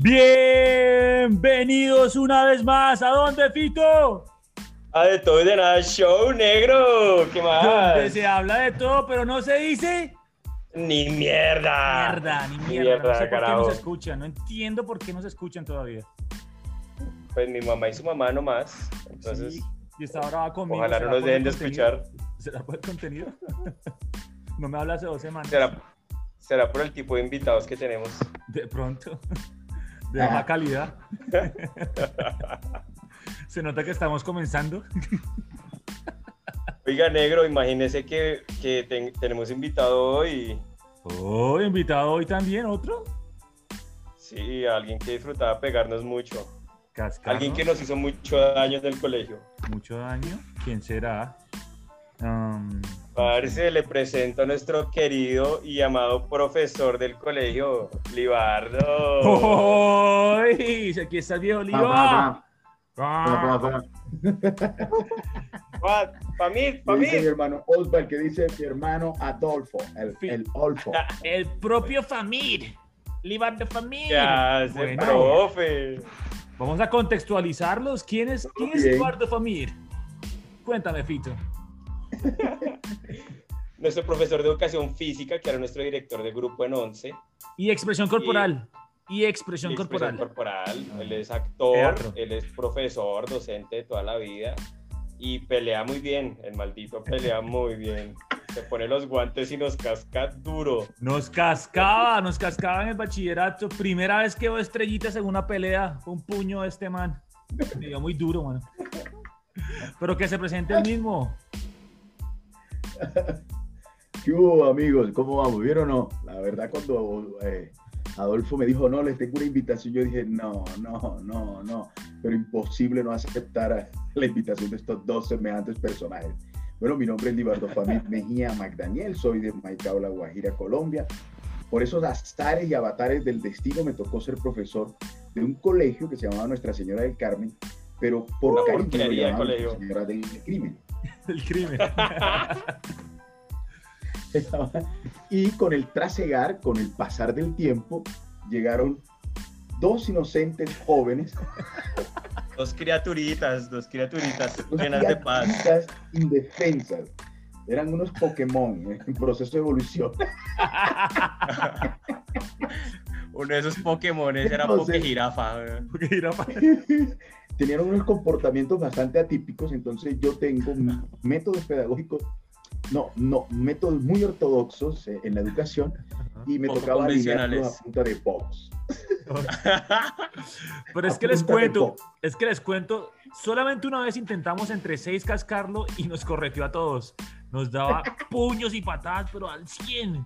Bienvenidos una vez más. ¿A dónde, Fito? A de todo y de nada show, negro. ¿Qué más? Donde se habla de todo, pero no se dice Ni mierda. mierda, ni Ni mierda. no sé por qué carajo. no se escuchan. No entiendo por qué no se escuchan todavía. Pues mi mamá y su mamá nomás. Entonces, Sí, y esta hora va conmigo. ojalá no ¿Será nos dejen de escuchar. ¿Será por el contenido? no me habla hace dos semanas. ¿Será, será por el tipo de invitados que tenemos. De pronto. De baja calidad. se nota que estamos comenzando. Oiga, negro, imagínese que, que ten- tenemos invitado hoy. Oh, invitado hoy también, otro. Sí, alguien que disfrutaba pegarnos mucho. Cascarro. Alguien que nos hizo mucho daño en el colegio. Mucho daño. ¿Quién será? Um, Parce, le presento a nuestro querido y amado profesor del colegio, Libardo. ¡Oh! ¡Ay! Aquí está el viejo Oliva. Pa, Ah, pa, pa, Pa, pa mí, mi hermano Osval, que dice mi hermano Adolfo, el, Olfo. El propio Famir. Libar de Famir. Ya, Bueno, profe. Vamos a contextualizarlos. ¿Quién es, quién es Bien. Libar de Famir? Cuéntame, Fito. Nuestro profesor de educación física, que era nuestro director de grupo en 11. Y expresión corporal. Y expresión y expresión corporal. corporal. Él es actor, Teatro. él es profesor, docente de toda la vida. Y pelea muy bien. El maldito pelea muy bien. Se pone los guantes y nos casca duro. Nos cascaba, nos cascaba en el bachillerato. Primera vez que veo estrellitas en una pelea. Fue un puño de este man. Me dio muy duro, mano. Pero que se presente el mismo. ¿Qué hubo, amigos? ¿Cómo vamos? ¿Vieron o no? La verdad, cuando eh, Adolfo me dijo, no, les tengo una invitación, yo dije, no, no, no, no. Pero imposible no aceptar la invitación de estos dos semejantes personajes. Bueno, mi nombre es Libardo Famid Mejía Magdaniel, soy de Maicao, La Guajira, Colombia. Por esos azares y avatares del destino me tocó ser profesor de un colegio que se llamaba Nuestra Señora del Carmen, pero por cariño de llamaban. Nuestra Señora del Crimen. El crimen. y con el trasegar, con el pasar del tiempo, llegaron dos inocentes jóvenes, Dos criaturitas, dos criaturitas dos llenas de paz. criaturitas indefensas. Eran unos Pokémon eh, en proceso de evolución. Uno de esos Pokémones era Jirafa. Porque era pa- Tenían unos comportamientos bastante atípicos, entonces yo tengo métodos pedagógicos, no, no, métodos muy ortodoxos eh, en la educación y me Poco tocaba alinearlos a punta de box. Pero es A que les cuento, es que les cuento, solamente una vez intentamos entre seis cascarlo y nos corregió a todos. Nos daba puños y patadas, pero al 100.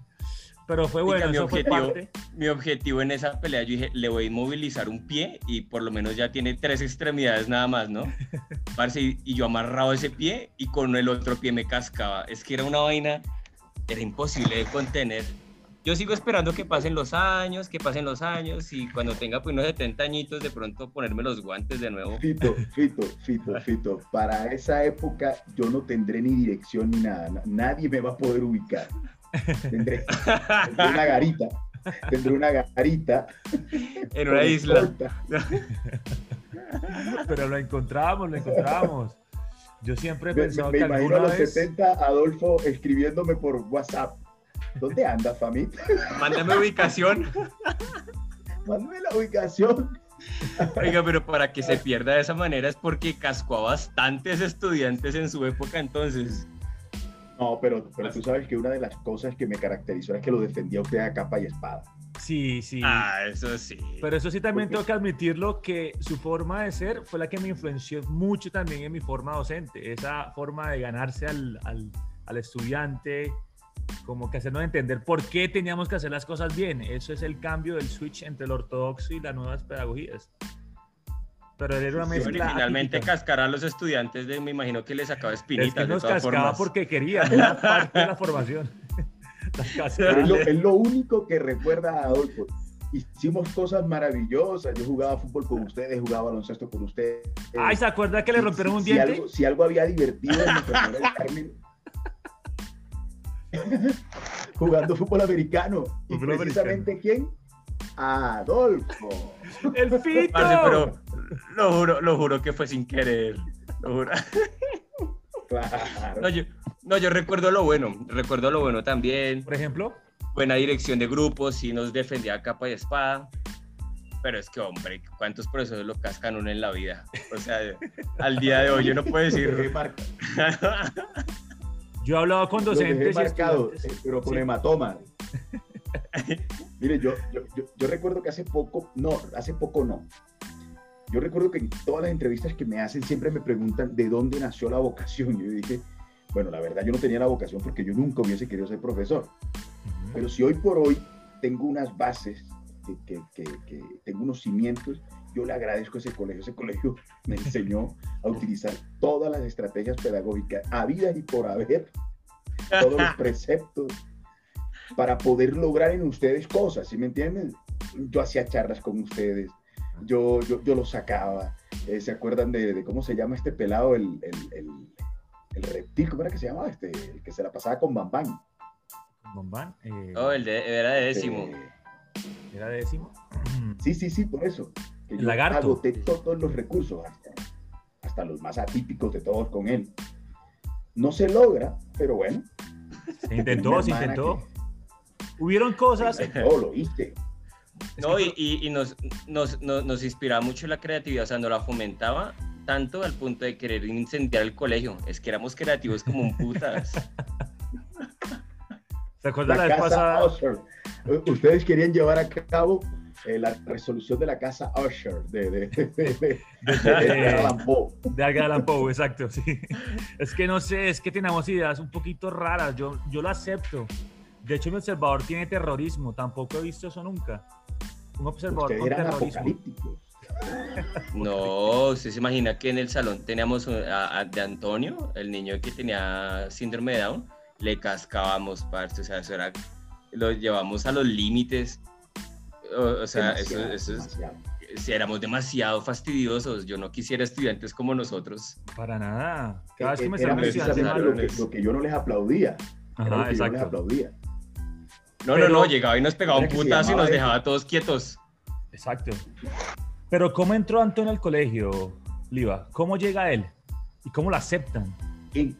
Pero fue bueno, mi eso fue objetivo, parte. mi objetivo en esa pelea, yo dije, le voy a inmovilizar un pie y por lo menos ya tiene tres extremidades nada más, ¿no? Parce, y, y yo amarrado ese pie y con el otro pie me cascaba. Es que era una vaina, era imposible de contener. Yo sigo esperando que pasen los años, que pasen los años y cuando tenga pues unos 70 añitos de pronto ponerme los guantes de nuevo. Fito, Fito, Fito, Fito. Para esa época yo no tendré ni dirección ni nada. Na- Nadie me va a poder ubicar. Tendré, tendré una garita. Tendré una garita. En una isla. Pero lo encontramos, lo encontramos. Yo siempre he Me, pensado me que imagino a los vez... 70 Adolfo escribiéndome por WhatsApp. ¿Dónde anda, Famit? Mándame ubicación. Mándame la ubicación. Oiga, pero para que se pierda de esa manera es porque cascó a bastantes estudiantes en su época entonces. No, pero, pero tú sabes que una de las cosas que me caracterizó es que lo defendía usted a capa y espada. Sí, sí. Ah, eso sí. Pero eso sí también Porque- tengo que admitirlo que su forma de ser fue la que me influenció mucho también en mi forma docente. Esa forma de ganarse al, al, al estudiante, como que hacernos entender por qué teníamos que hacer las cosas bien. Eso es el cambio del switch entre el ortodoxo y las nuevas pedagogías. Pero él era una Sí, mezcla. Originalmente atípica. cascar a los estudiantes, de, me imagino que les sacaba espinitas Es que de nos todas cascaba formas. porque quería, era parte de la formación. Es, lo, es lo único que recuerda a Adolfo. Hicimos cosas maravillosas. Yo jugaba fútbol con ustedes, jugaba baloncesto con ustedes. Ay, ¿se acuerda que le rompieron un si diente? algo, si algo había divertido en Nuestra Carmen, jugando fútbol americano. Y Fútbol precisamente quién? Adolfo. ¡El Fito! Parce, pero lo juro, lo juro que fue sin querer. Lo juro. Claro. No yo, no, yo recuerdo lo bueno. Recuerdo lo bueno también. Por ejemplo, Buena dirección de grupos, sí nos defendía a capa y espada. Pero es que, hombre, ¿cuántos profesores lo cascan uno en la vida? O sea, al día de hoy yo no puedo decir. yo he hablado con lo dejé docentes y marcado, estudiantes. pero con Sí. hematoma. Mire, yo, yo, yo, yo recuerdo que hace poco, no, hace poco no. Yo recuerdo que en todas las entrevistas que me hacen siempre me preguntan de dónde nació la vocación. Yo dije, bueno, la verdad yo no tenía la vocación porque yo nunca hubiese querido ser profesor. Pero si hoy por hoy tengo unas bases, que, que- que- que tengo unos cimientos, yo le agradezco a ese colegio. Ese colegio me enseñó a utilizar todas las estrategias pedagógicas habidas y por haber, todos los preceptos, para poder lograr en ustedes cosas, ¿sí me entienden? Yo hacía charlas con ustedes, yo, yo, yo los sacaba. Eh, ¿Se acuerdan de, de cómo se llama este pelado, el, el, el- el reptil? ¿Cómo era que se llamaba? Este, el que se la pasaba con Bambán. Bombán, eh, Oh, el de, era de décimo. Eh, era décimo. Sí, sí, sí, por eso. Que El yo lagarto. agoté todos los recursos, hasta, hasta los más atípicos de todos con él. No se logra, pero bueno, Se intentó, se intentó. Hubieron cosas. todo lo hice. No, y, y- y nos, nos, nos, nos inspiraba mucho la creatividad, o sea, nos la fomentaba tanto al punto de querer incendiar el colegio. Es que éramos creativos como un putas. ¿Se acuerdan la, La vez casa pasada? Usher. Ustedes querían llevar a cabo eh, la resolución de la casa Usher de, de, de, de- Allan Poe. De Edgar Allan Poe, exacto, sí. Es que no sé, es que tenemos ideas un poquito raras. Yo, yo lo acepto. De hecho, mi observador tiene terrorismo. Tampoco he visto eso nunca. Un observador con eran terrorismo. No, usted se imagina que en el salón teníamos a, a- de Antonio, el niño que tenía síndrome de Down, le cascábamos, parce, o sea, eso era, lo llevamos a los límites. O, o sea, eso, Demasiado, eso es, demasiado. si éramos demasiado fastidiosos. Yo no quisiera estudiantes como nosotros. Para nada. Cada vez que me Era precisamente lo que, lo que yo no les aplaudía. Era Ajá, lo que yo no les exacto. aplaudía. No, Pero- no, no, llegaba y nos pegaba un putazo y nos eso. dejaba todos quietos. Exacto. Pero ¿cómo entró Antonio al colegio, Liva? ¿Cómo llega él? ¿Y cómo lo aceptan? Y,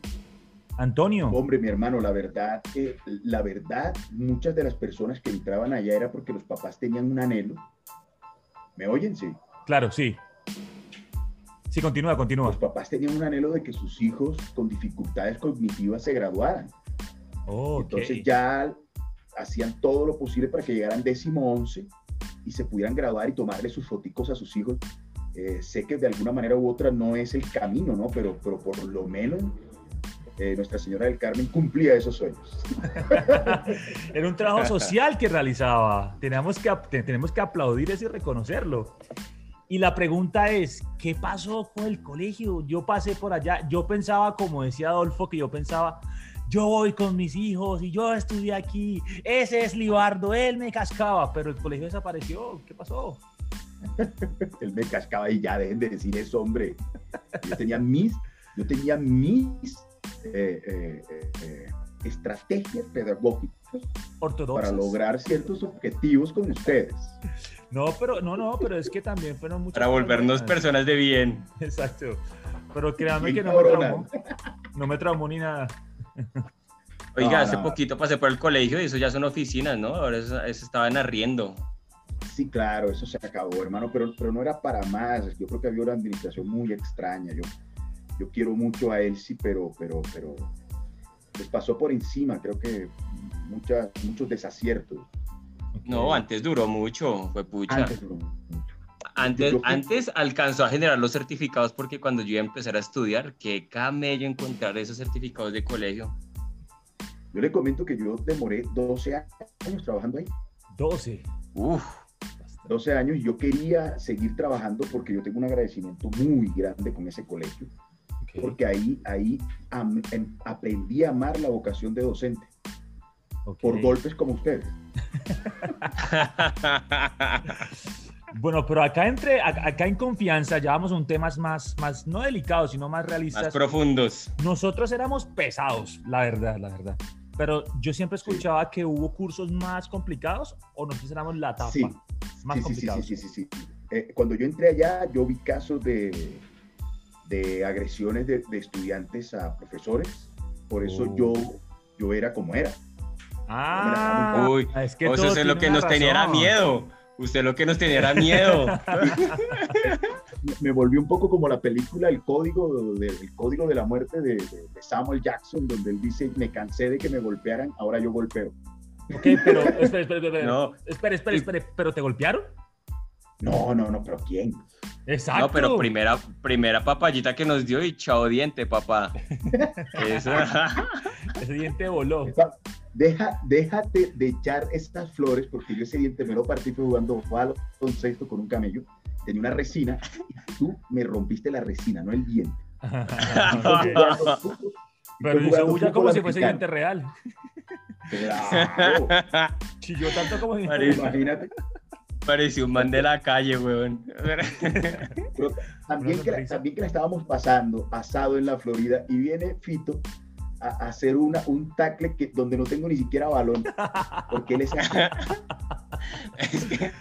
Antonio. hombre, mi hermano, la verdad, que la verdad, muchas de las personas que entraban allá era porque los papás tenían un anhelo. ¿Me oyen? Sí. Claro, sí. Sí, continúa, continúa. Los papás tenían un anhelo de que sus hijos con dificultades cognitivas se graduaran. Oh, ok. Entonces ya hacían todo lo posible para que llegaran décimo once y se pudieran graduar y tomarle sus foticos a sus hijos. Eh, sé que de alguna manera u otra no es el camino, ¿no? Pero, pero por lo menos eh, Nuestra Señora del Carmen cumplía esos sueños. Era un trabajo social que realizaba. Tenemos que, tenemos que aplaudir eso y reconocerlo. Y la pregunta es, ¿qué pasó con el colegio? Yo pasé por allá, yo pensaba, como decía Adolfo, que yo pensaba, yo voy con mis hijos y yo estudié aquí, ese es Libardo, él me cascaba, pero el colegio desapareció, ¿qué pasó? Él me cascaba y ya dejen de decir eso, hombre. Yo tenía mis, yo tenía mis eh, eh, eh, estrategias pedagógicas Ortodoxos. para lograr ciertos objetivos con ustedes. No, pero no, no, pero es que también fueron muchas Para volvernos personas de bien. Exacto. Pero créanme que no me traumó. No me traumó ni nada. Oiga, No, hace no. poquito pasé por el colegio y eso ya son oficinas, ¿no? Ahora eso, eso estaban arriendo. Sí, claro, eso se acabó, hermano, pero, pero no era para más. Yo creo que había una administración muy extraña. Yo, yo quiero mucho a Elsie, pero, pero, pero les pasó por encima, creo que muchas, muchos desaciertos. No, antes duró mucho, fue pucha. Antes, duró mucho. Antes, que- antes alcanzó a generar los certificados porque cuando yo iba a empezar a estudiar, qué camello encontrar esos certificados de colegio. Yo le comento que yo demoré 12 años trabajando ahí. 12. Uf, 12 años y yo quería seguir trabajando porque yo tengo un agradecimiento muy grande con ese colegio, porque ahí, ahí am- em- aprendí a amar la vocación de docente por golpes como ustedes. Bueno, pero acá entre, acá en confianza ya vamos a un temas más, más, no delicados, sino más más realistas. profundos. Nosotros éramos pesados, la verdad, la verdad. Pero yo siempre escuchaba que hubo cursos más complicados o nosotros éramos la tapa. Sí, Más sí, sí, sí, complicados. sí, sí, sí, sí. Eh, cuando yo entré allá, yo vi casos de, de agresiones de, de estudiantes a profesores. Por eso Oh. yo, yo era como era. Ah, Uy, es que o sea, todo usted lo que nos tenía era razón. miedo. Usted lo que nos tenía era miedo. Me- volvió un poco como la película El Código de, el código de la Muerte de, de- de Samuel Jackson, donde él dice, me cansé de que me golpearan, ahora yo golpeo. Ok, pero espera, espera, espera, espera. No. Espera, espera, espera, ¿pero te golpearon? No, no, no, pero ¿quién? Exacto. No, pero primera, primera papayita que nos dio y chao diente, papá. Eso. Ese diente voló. Epa, Deja, déjate de echar estas flores, porque yo ese diente me lo partí fue jugando baloncesto con un camello. Tenía una resina y tú me rompiste la resina, no el diente. Pero bulla fútbol como si fuese diente real. Claro, Chilló tanto como si imagínate. Pareció un man de la calle, weón. Pero también, que la, también que la estábamos pasando, pasado en la Florida, y viene Fito a, a hacer una, un tackle que, donde no tengo ni siquiera balón, porque él es Es que,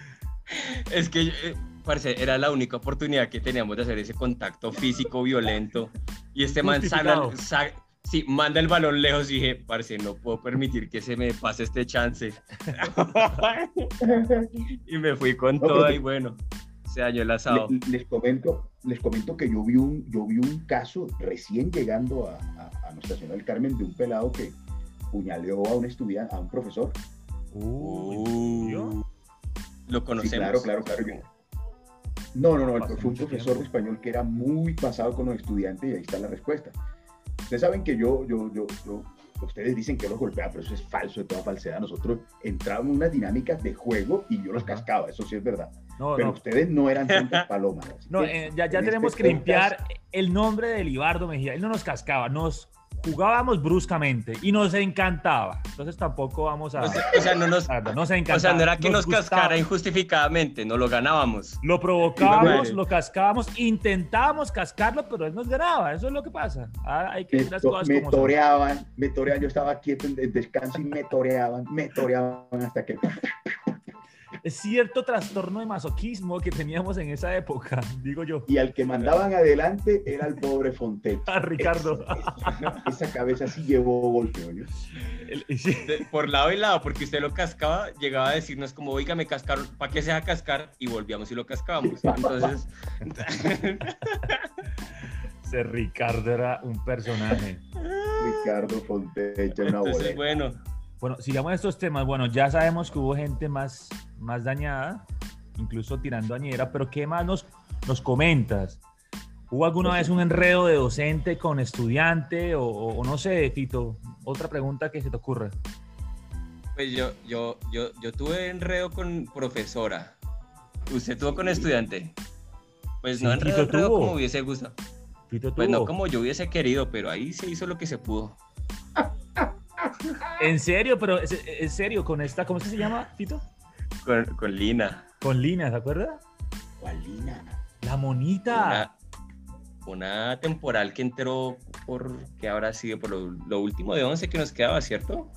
es que eh, parce, era la única oportunidad que teníamos de hacer ese contacto físico violento. Y este man sale, Justificado. sa- sí, manda el balón lejos y dije, parce, no puedo permitir que se me pase este chance. y me fui con No, te- y bueno, se dañó el asado. Le- les comento, les comento que yo vi un, yo vi un caso recién llegando a, a- a nuestra ciudad del Carmen de un pelado que puñaleó a un estudiante, a un profesor. Uh, lo Sí, conocemos. claro, claro, claro. yo- No, no, no, fue un profesor de español que era muy pasado con los estudiantes y ahí está la respuesta. Ustedes saben que yo, yo, yo, yo, ustedes dicen que los golpeaba, pero eso es falso, de toda falsedad. Nosotros entrábamos en unas dinámicas de juego y yo los cascaba, eso sí es verdad. No, Pero no. ustedes no eran tantas palomas. No, que eh, ya, ya en tenemos este que podcast- limpiar el nombre de Libardo Mejía. Él no nos cascaba, nos jugábamos bruscamente y nos encantaba. Entonces tampoco vamos a... O sea, o sea, no nos, nos encantaba. o sea, no era que nos, gustaba. cascara injustificadamente, no lo ganábamos. Lo provocábamos, lo cascábamos, intentábamos cascarlo, pero él nos ganaba. Eso es lo que pasa. Ah, hay que me, decir las cosas me como son. toreaban, me toreaban, yo estaba quieto en descanso y me toreaban, me toreaban hasta que... Es cierto trastorno de masoquismo que teníamos en esa época, digo yo. Y al que mandaban adelante era el pobre Fontecho. A Ricardo. Esa, esa cabeza sí llevó golpe, oye. Por lado y lado, porque usted lo cascaba, llegaba a decirnos como, oiga, me cascaron, ¿para qué se va a cascar? Y volvíamos y lo cascábamos. Entonces, Ese Ricardo era un personaje. Ricardo Fontecha, una entonces boleta. bueno, Bueno, sigamos estos temas. Bueno, ya sabemos que hubo gente más, más dañada, incluso tirando añera, pero ¿qué más nos, nos comentas? ¿Hubo alguna vez un enredo de docente con estudiante o, o- no sé, Tito? Otra pregunta que se te ocurra. pues yo, yo, yo, yo tuve enredo con profesora. ¿Usted tuvo con estudiante? Pues no Sí, enredo, Tito enredo tuvo. como hubiese gustado. Tito Pues no como yo hubiese querido, pero ahí se hizo lo que se pudo. En serio, pero en serio, con esta, ¿cómo es que se llama, Tito? Con, con Lina. Con Lina, ¿se acuerda? Walina. La monita. Una, una temporal que entró por, que habrá sido por lo, lo último de 11 que nos quedaba, ¿cierto?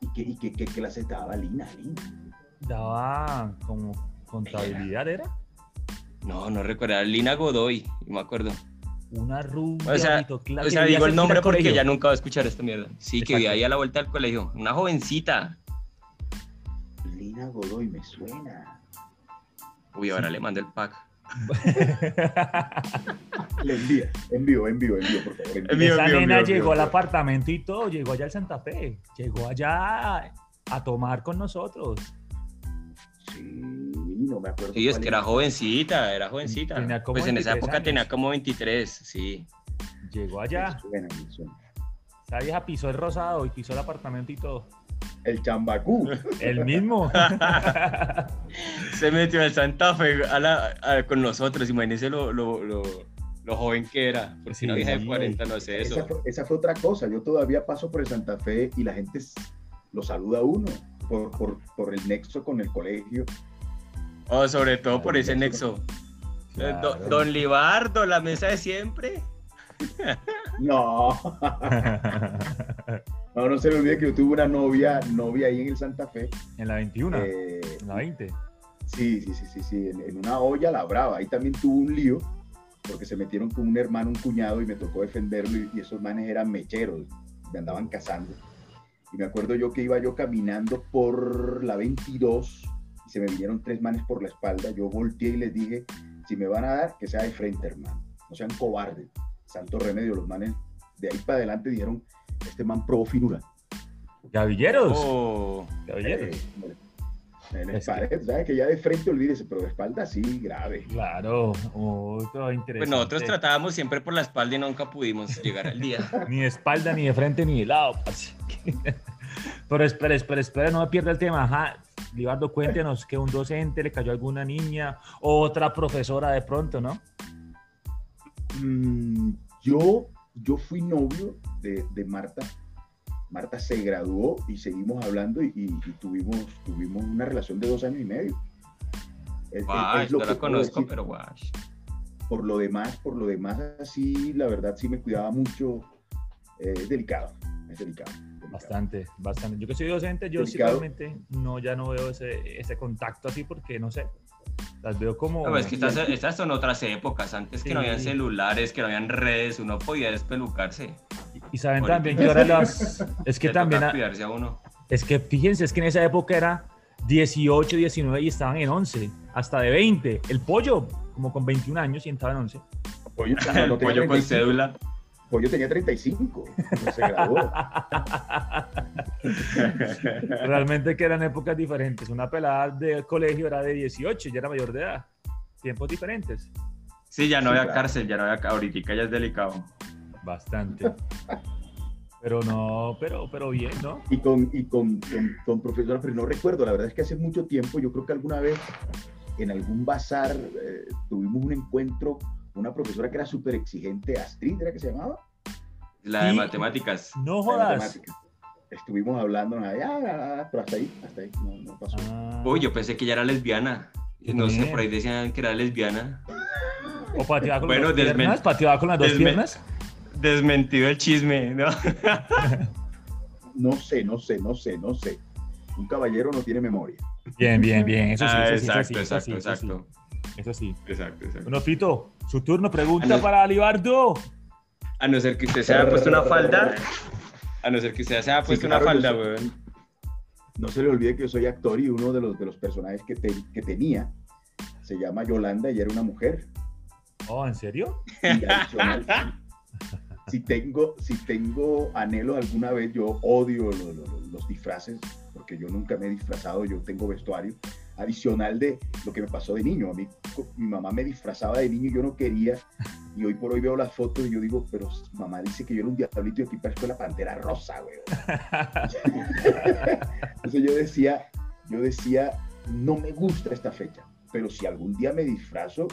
¿Y qué, y qué, qué clase daba Lina? Lina? Daba como contabilidad, ¿era? No, no recuerdo, era Lina Godoy, me acuerdo. Una rubia. O sea, O sea, digo el nombre porque colegio. ya nunca va a escuchar esta mierda. Sí, que vivía Exacto. ahí a la vuelta del colegio. Una jovencita. Lina Godoy, me suena. Uy, ahora le mando el pack. Le envía, envío, envío, envío, por favor. envío. Envío. Esa nena llegó al apartamento y todo, llegó allá al Santa Fe, llegó allá a, a tomar con nosotros. Sí, no me acuerdo. Sí, es que era jovencita, era jovencita. Tenía como Pues en esa 23 época años. tenía como 23, sí. Llegó Me allá, suena, me suena. esa vieja pisó el rosado y pisó el apartamento y todo. El chambacú. El mismo. Se metió al Santa Fe a la- a- con nosotros. Imagínense lo, lo, lo, lo joven que era. Porque Sí, una vieja de sí. 40 no hace Esa eso. fue, esa fue otra cosa. Yo todavía paso por el Santa Fe y la gente lo saluda a uno por, por, por el nexo con el colegio. Oh, sobre todo por ese nexo. Eh. Don Libardo, la mesa de siempre. No, no, no se me olvide que yo tuve una novia, novia ahí en el Santa Fe. en la 21, eh, en la 20. Sí, sí, sí, sí, sí, en, en una olla la brava. Ahí también tuvo un lío porque se metieron con un hermano, un cuñado y me tocó defenderlo y, y esos manes eran mecheros, me andaban cazando. Y me acuerdo yo que iba yo caminando por la 22 y se me vinieron tres manes por la espalda. Yo volteé y les dije, si me van a dar, que sea de frente, hermano. No sean cobardes. Santo remedio, los manes de ahí para adelante dijeron, este man probó finura. Gavilleros. Oh, Gavilleros. Eh, en el Es que- pared, ¿sabes? Que ya de frente olvídese, pero de espalda sí, grave. Claro. Oh, todo interesante. pues nosotros tratábamos siempre por la espalda y nunca pudimos llegar al día. Ni de espalda, ni de frente, ni de lado. Pero espera, espera, espera, no me pierda el tema. Ajá. Libardo, cuéntenos que un docente le cayó a alguna niña, otra profesora de pronto, ¿no? Mm, yo, yo fui novio de, de Marta. Marta se graduó y seguimos hablando y, y- y tuvimos, tuvimos una relación de dos años y medio. Es- es- Guay, es lo que la conozco, decir. pero guay. Por lo demás, por lo demás, sí, la verdad sí me cuidaba mucho. Eh, es delicado, es delicado. Bastante, bastante. Yo que soy docente, yo sí realmente no, ya no veo ese, ese contacto así porque no sé. Las veo como. No, es que estas, estas son otras épocas, antes que no habían Sí. celulares, que no habían redes, uno podía despelucarse. Y saben Ahorita también que ahora las. Es que también. a- a uno. Es que fíjense, es que en esa época era 18, 19 y estaban en 11, hasta de 20. El pollo, como con 21 años y entraba en 11. Pollo, no, El no tenía pollo con 35, cédula. Pollo tenía 35, cuando se graduó. Realmente que eran épocas diferentes. Una pelada de colegio era de 18, ya era mayor de edad. Tiempos diferentes. Sí, ya no Sí, había claro. cárcel, ya no había. Ahorita ya es delicado. Bastante. Pero no, pero, pero bien, ¿no? y con, y con, con, con profesora, pero no recuerdo, la verdad es que hace mucho tiempo, yo creo que alguna vez en algún bazar eh, tuvimos un encuentro, una profesora que era súper exigente, Astrid, ¿era que se llamaba? La de Sí. matemáticas. No jodas. matemáticas. Estuvimos hablando, ah, pero hasta ahí, hasta ahí, no, no pasó. Ah, Uy, yo pensé que ella era lesbiana. No sé, por ahí decían que era lesbiana. O pateaba con Bueno, las dos piernas. Pateaba con las dos desmen- piernas. Desmentido el chisme, ¿no? No sé, no sé, no sé, no sé. Un caballero no tiene memoria. Bien, bien, bien. Eso sí, Ah, eso sí, eso sí, exacto, eso sí, exacto, eso sí. exacto. Eso sí. Exacto, exacto. Bueno, Fito, su turno. Pregunta no. para Libardo. A no ser que usted se haya puesto una falda. A no ser que usted se haya Sí, puesto claro, una falda, weón. No se le olvide que yo soy actor y uno de los, de los personajes que, te- que tenía se llama Yolanda y era una mujer. Oh, ¿en serio? Y si tengo, si tengo anhelo alguna vez, yo odio lo- lo- lo- los disfraces, porque yo nunca me he disfrazado, yo tengo vestuario. Adicional de lo que me pasó de niño. A mí, mi mamá me disfrazaba de niño y yo no quería. Y hoy por hoy veo las fotos y yo digo, pero mamá dice que yo era un diablito y aquí parezco la pantera rosa, güey. Entonces yo decía, yo decía, no me gusta esta fecha, pero si algún día me disfrazo,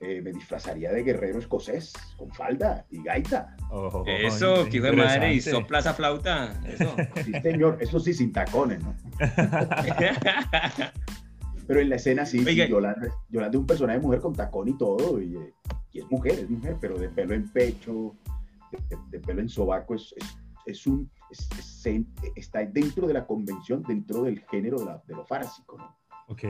eh, me disfrazaría de guerrero escocés, con falda y gaita. Oh, Eso, que hijo de madre, y sopla esa flauta. Eso. Sí, señor, eso sí, sin tacones, ¿no? Pero en la escena sí, sí. Yolanda, Yolanda es un personaje de mujer con tacón y todo, y, eh, y es mujer, es mujer, pero de pelo en pecho, de, de pelo en sobaco, es, es, es un, es- es- se- está dentro de la convención, dentro del género de, la- de lo fársico, ¿no? Ok.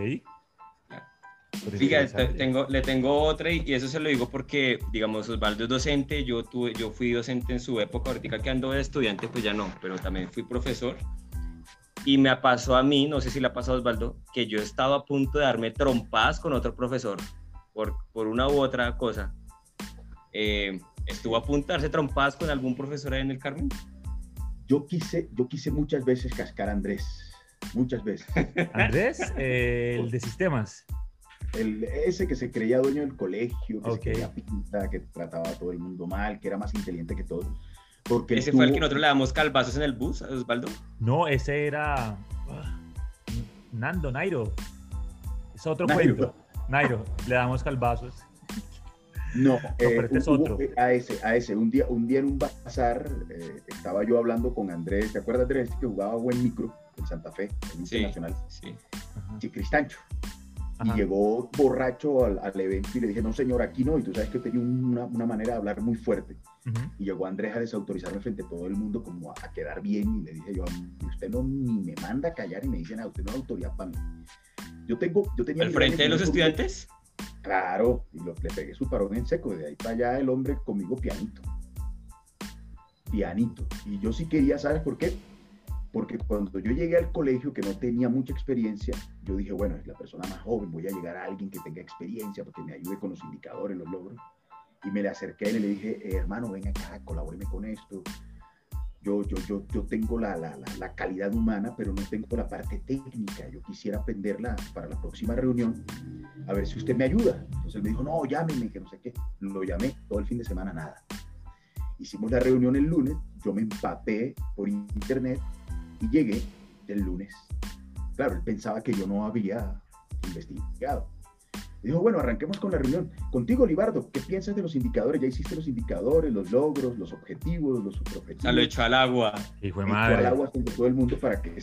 Pero Diga, interesante. te- tengo, le tengo otra y, y eso se lo digo porque, digamos, Osvaldo es docente, yo, tuve, yo fui docente en su época, ahorita que ando de estudiante, pues ya no, pero también fui profesor. Y me pasó a mí, no sé si le ha pasado a Osvaldo, que yo estaba a punto de darme trompadas con otro profesor por, por una u otra cosa. Eh, ¿Estuvo a punto de darse trompadas con algún profesor ahí en el Carmen? Yo quise, yo quise muchas veces cascar a Andrés, muchas veces. Andrés, eh, el de sistemas. El, ese que se creía dueño del colegio, que Ok. se creía pinta, que trataba a todo el mundo mal, que era más inteligente que todos. Porque ¿Ese fue el que nosotros le damos calvazos en el bus, a Osvaldo? No, ese era ah, Nando, Nairo. Es otro Nairo. cuento. Nairo, le damos calvazos. No, pero este es hubo- otro. eh, a ese, a ese. Un día, un día en un bazar eh, estaba yo hablando con Andrés, ¿te acuerdas Andrés que jugaba buen micro en Santa Fe, en Sí. Internacional? Sí. Ajá. Sí, Cristancho. Y llegó borracho al, al evento y le dije, no señor, aquí no. Y tú sabes que tenía una, una manera de hablar muy fuerte. Y llegó Andrés a desautorizarme frente a todo el mundo como a, a quedar bien y le dije yo, usted no ni me manda a callar y me dicen, a usted no es autoridad para mí. Yo tengo, yo tenía ¿Al frente de los estudiantes? Claro, y lo, le pegué su parón en seco. De ahí para allá el hombre conmigo pianito. Pianito. Y yo sí quería, ¿sabes por qué? Porque cuando yo llegué al colegio, que no tenía mucha experiencia, yo dije, bueno, es la persona más joven, voy a llegar a alguien que tenga experiencia, porque me ayude con los indicadores, los logros. Y me le acerqué y le dije, eh, hermano, ven acá, colabóreme con esto. Yo, yo, yo, yo tengo la, la, la, calidad humana, pero no tengo la parte técnica. Yo quisiera aprenderla para la próxima reunión, a ver si usted me ayuda. Entonces me dijo, no, llámeme, que no sé qué. Lo llamé todo el fin de semana, nada. Hicimos la reunión el lunes, yo me empapé por internet y llegué el lunes. Claro, él pensaba que yo no había investigado dijo, bueno, arranquemos con la reunión. Contigo, Libardo, ¿qué piensas de los indicadores? Ya hiciste los indicadores, los logros, los objetivos, los subobjetivos. Se lo echó al agua. Y fue madre. al agua frente todo el mundo para que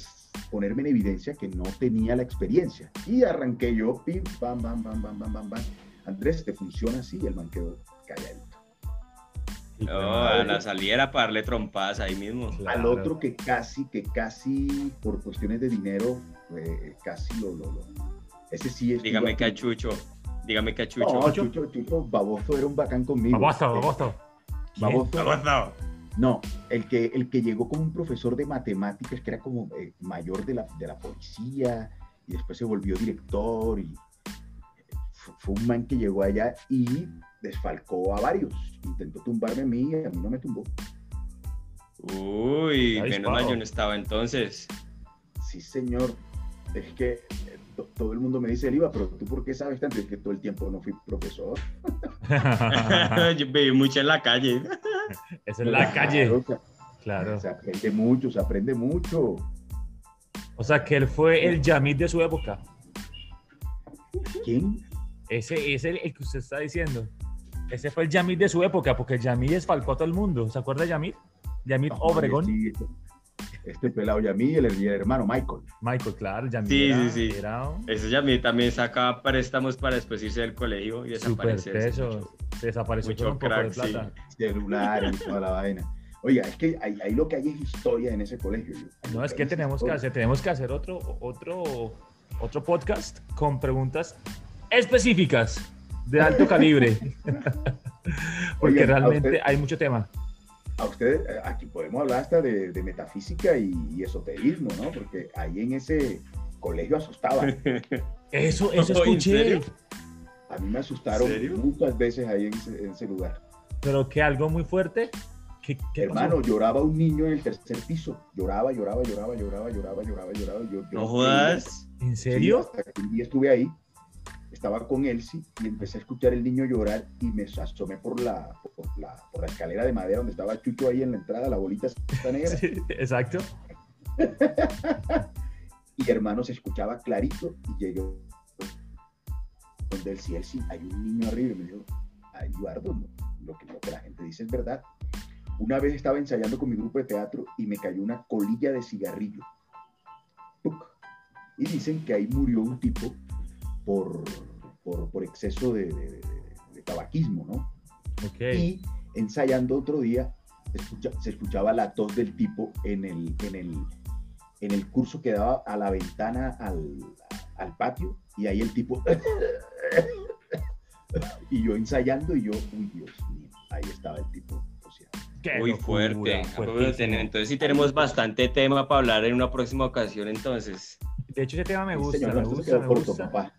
ponerme en evidencia que no tenía la experiencia. Y arranqué yo, pim, pam, bam, bam, bam, bam, bam, bam. Andrés, ¿te funciona así? El man quedó No, a la salida era para darle trompadas ahí mismo. Al otro que casi, que casi por cuestiones de dinero, eh, casi lo, lo, lo, Ese sí es. Dígame, cachucho. Dígame que Chucho. No, Chucho, Chucho, Baboso era un bacán conmigo. Baboso, Baboso. Baboso. Baboso. No, el que, el que llegó como un profesor de matemáticas, que era como eh, mayor de la, de la policía, y después se volvió director, y fue un man que llegó allá y desfalcó a varios. Intentó tumbarme a mí y a mí no me tumbó. Uy, menos mal yo no estaba entonces. Sí, señor. Es que todo el mundo me dice, Eliva, pero tú por qué sabes tanto? Es que todo el tiempo no fui profesor. Yo viví mucho en la calle. Es en la calle. Claro. Se aprende mucho, se aprende mucho. O sea, que él fue el Yamid de su época. ¿Quién? Ese es el, que usted está diciendo. Ese fue el Yamid de su época, porque el Yamid desfalcó a todo el mundo. ¿Se acuerda de Yamid? Yamid Obregón este pelado Yamí el, el hermano Michael. Michael, claro, Yamí. Sí, sí, sí. Ese Yamí también saca préstamos para después irse del colegio y desaparecer. Eso, se desapareció Mucho un poco de plata. Celular y toda la vaina. Oiga, es que ahí, lo que hay es historia en ese colegio. No, es que tenemos que hacer, tenemos que hacer otro, otro, otro podcast con preguntas específicas de alto calibre. Porque realmente hay mucho tema a ustedes, eh, aquí podemos hablar hasta de, metafísica y, esoterismo, ¿no? Porque ahí en ese colegio asustaba. Eso, eso escuché. A mí me asustaron muchas veces ahí en ese, lugar. Pero que algo muy fuerte. ¿Qué, Hermano, lloraba un niño en el tercer piso. Lloraba, lloraba, lloraba, lloraba, lloraba, lloraba, lloraba. Yo, no jodas. ¿En serio? hasta que un día estuve ahí estaba con Elsie y empecé a escuchar el niño llorar y me asomé por la, por la, por la escalera de madera donde estaba Chucho ahí en la entrada, la bolita negra. Sí, exacto. y hermano se escuchaba clarito y llegó donde Elsie, Elsie, hay un niño arriba y me dijo, ay, Eduardo, lo, que, lo que la gente dice es verdad. Una vez estaba ensayando con mi grupo de teatro y me cayó una colilla de cigarrillo. Y dicen que ahí murió un tipo por por, por exceso de, de, tabaquismo, ¿no? Y ensayando otro día, se escuchaba la tos del tipo en el, en el, en el curso que daba a la ventana al, al patio, y ahí el tipo... y yo ensayando, y yo, uy, Dios mío, ahí estaba el tipo. Muy fuerte. Entonces sí tenemos bastante tema para hablar en una próxima ocasión, entonces. De hecho, ese tema me gusta, me gusta, me gusta.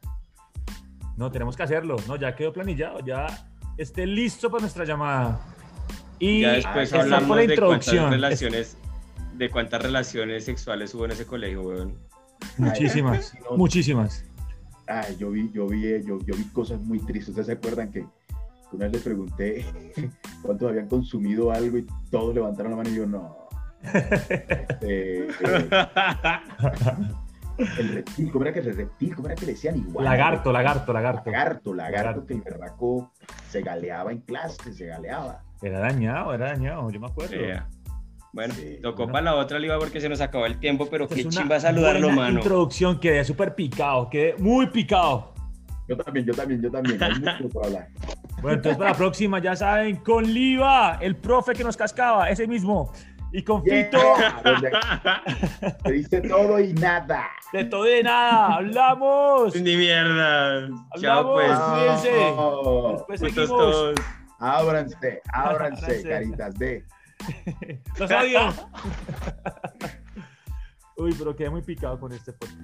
No, tenemos que hacerlo, ¿no? Ya quedó planillado, ya esté listo para nuestra llamada. Y ya después hablamos la introducción. de cuántas relaciones, de cuántas relaciones sexuales hubo en ese colegio, weón. Muchísimas, muchísimas. Ay, yo vi, yo vi, yo, yo vi cosas muy tristes. ¿Ustedes se acuerdan que una vez les pregunté cuántos habían consumido algo y todos levantaron la mano y yo no. Este, eh, el reptil, ¿cómo era que el reptil? ¿Cómo era que le decían igual? Lagarto, lagarto, lagarto. Lagarto, lagarto, que el berraco se galeaba en clase, se galeaba. Era dañado, era dañado, yo me acuerdo. Bueno, tocó para la otra liga porque se nos acabó el tiempo, pero qué chimba saludarlo, mano. introducción, quedé súper picado, quedé muy picado. Yo también, yo también, yo también. Hay mucho por hablar. Bueno, entonces para la próxima, ya saben, con Liva, el profe que nos cascaba, ese mismo. Y con Yeah, Fito, te dice todo y nada. de todo y de nada. ¡Hablamos! Ni mierda. Chao, Hablamos. pues. cuídense. No. Después Putos seguimos. todos. Ábranse, ábranse, Ábranse. caritas de. Los odio. Uy, pero quedé muy picado con este podcast.